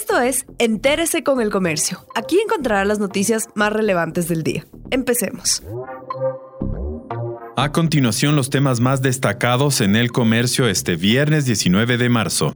Esto es Entérese con el Comercio. Aquí encontrará las noticias más relevantes del día. Empecemos. A continuación, los temas más destacados en el comercio este viernes 19 de marzo.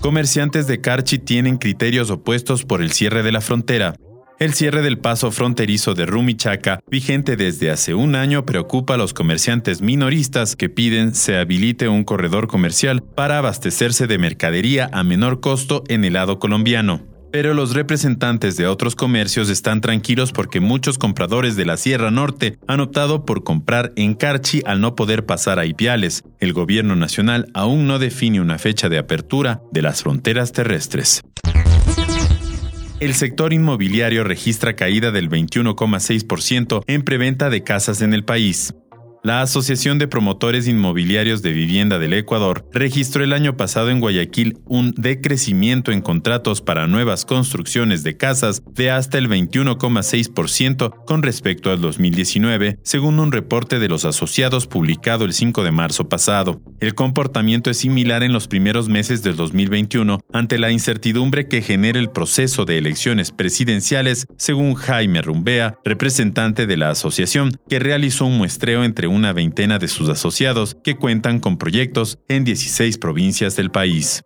Comerciantes de Carchi tienen criterios opuestos por el cierre de la frontera. El cierre del paso fronterizo de Rumichaca, vigente desde hace un año, preocupa a los comerciantes minoristas que piden se habilite un corredor comercial para abastecerse de mercadería a menor costo en el lado colombiano. Pero los representantes de otros comercios están tranquilos porque muchos compradores de la Sierra Norte han optado por comprar en Carchi al no poder pasar a Ipiales. El gobierno nacional aún no define una fecha de apertura de las fronteras terrestres. El sector inmobiliario registra caída del 21,6% en preventa de casas en el país. La Asociación de Promotores Inmobiliarios de Vivienda del Ecuador registró el año pasado en Guayaquil un decrecimiento en contratos para nuevas construcciones de casas de hasta el 21,6% con respecto al 2019, según un reporte de los asociados publicado el 5 de marzo pasado. El comportamiento es similar en los primeros meses del 2021 ante la incertidumbre que genera el proceso de elecciones presidenciales, según Jaime Rumbea, representante de la asociación, que realizó un muestreo entre una veintena de sus asociados que cuentan con proyectos en 16 provincias del país.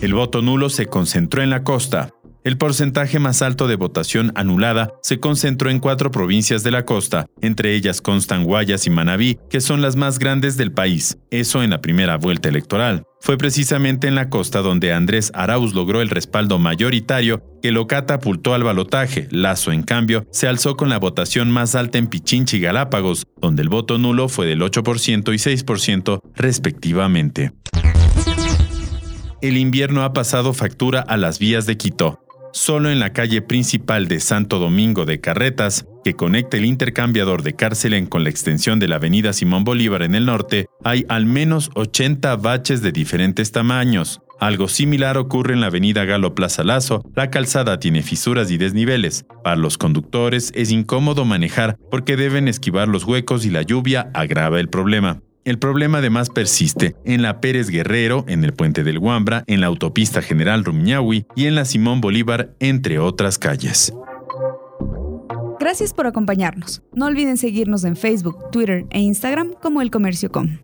El voto nulo se concentró en la costa. El porcentaje más alto de votación anulada se concentró en cuatro provincias de la costa, entre ellas constan Guayas y Manabí, que son las más grandes del país, eso en la primera vuelta electoral. Fue precisamente en la costa donde Andrés Arauz logró el respaldo mayoritario que lo catapultó al balotaje. Lazo, en cambio, se alzó con la votación más alta en Pichinchi y Galápagos, donde el voto nulo fue del 8% y 6% respectivamente. El invierno ha pasado factura a las vías de Quito solo en la calle principal de Santo Domingo de Carretas, que conecta el intercambiador de Cárcelen con la extensión de la avenida Simón Bolívar en el norte, hay al menos 80 baches de diferentes tamaños. Algo similar ocurre en la avenida Galo Plaza Lazo. La calzada tiene fisuras y desniveles. Para los conductores es incómodo manejar porque deben esquivar los huecos y la lluvia agrava el problema. El problema además persiste en la Pérez Guerrero, en el puente del Guambra, en la autopista General Rumiñahui y en la Simón Bolívar, entre otras calles. Gracias por acompañarnos. No olviden seguirnos en Facebook, Twitter e Instagram como El Comercio Com.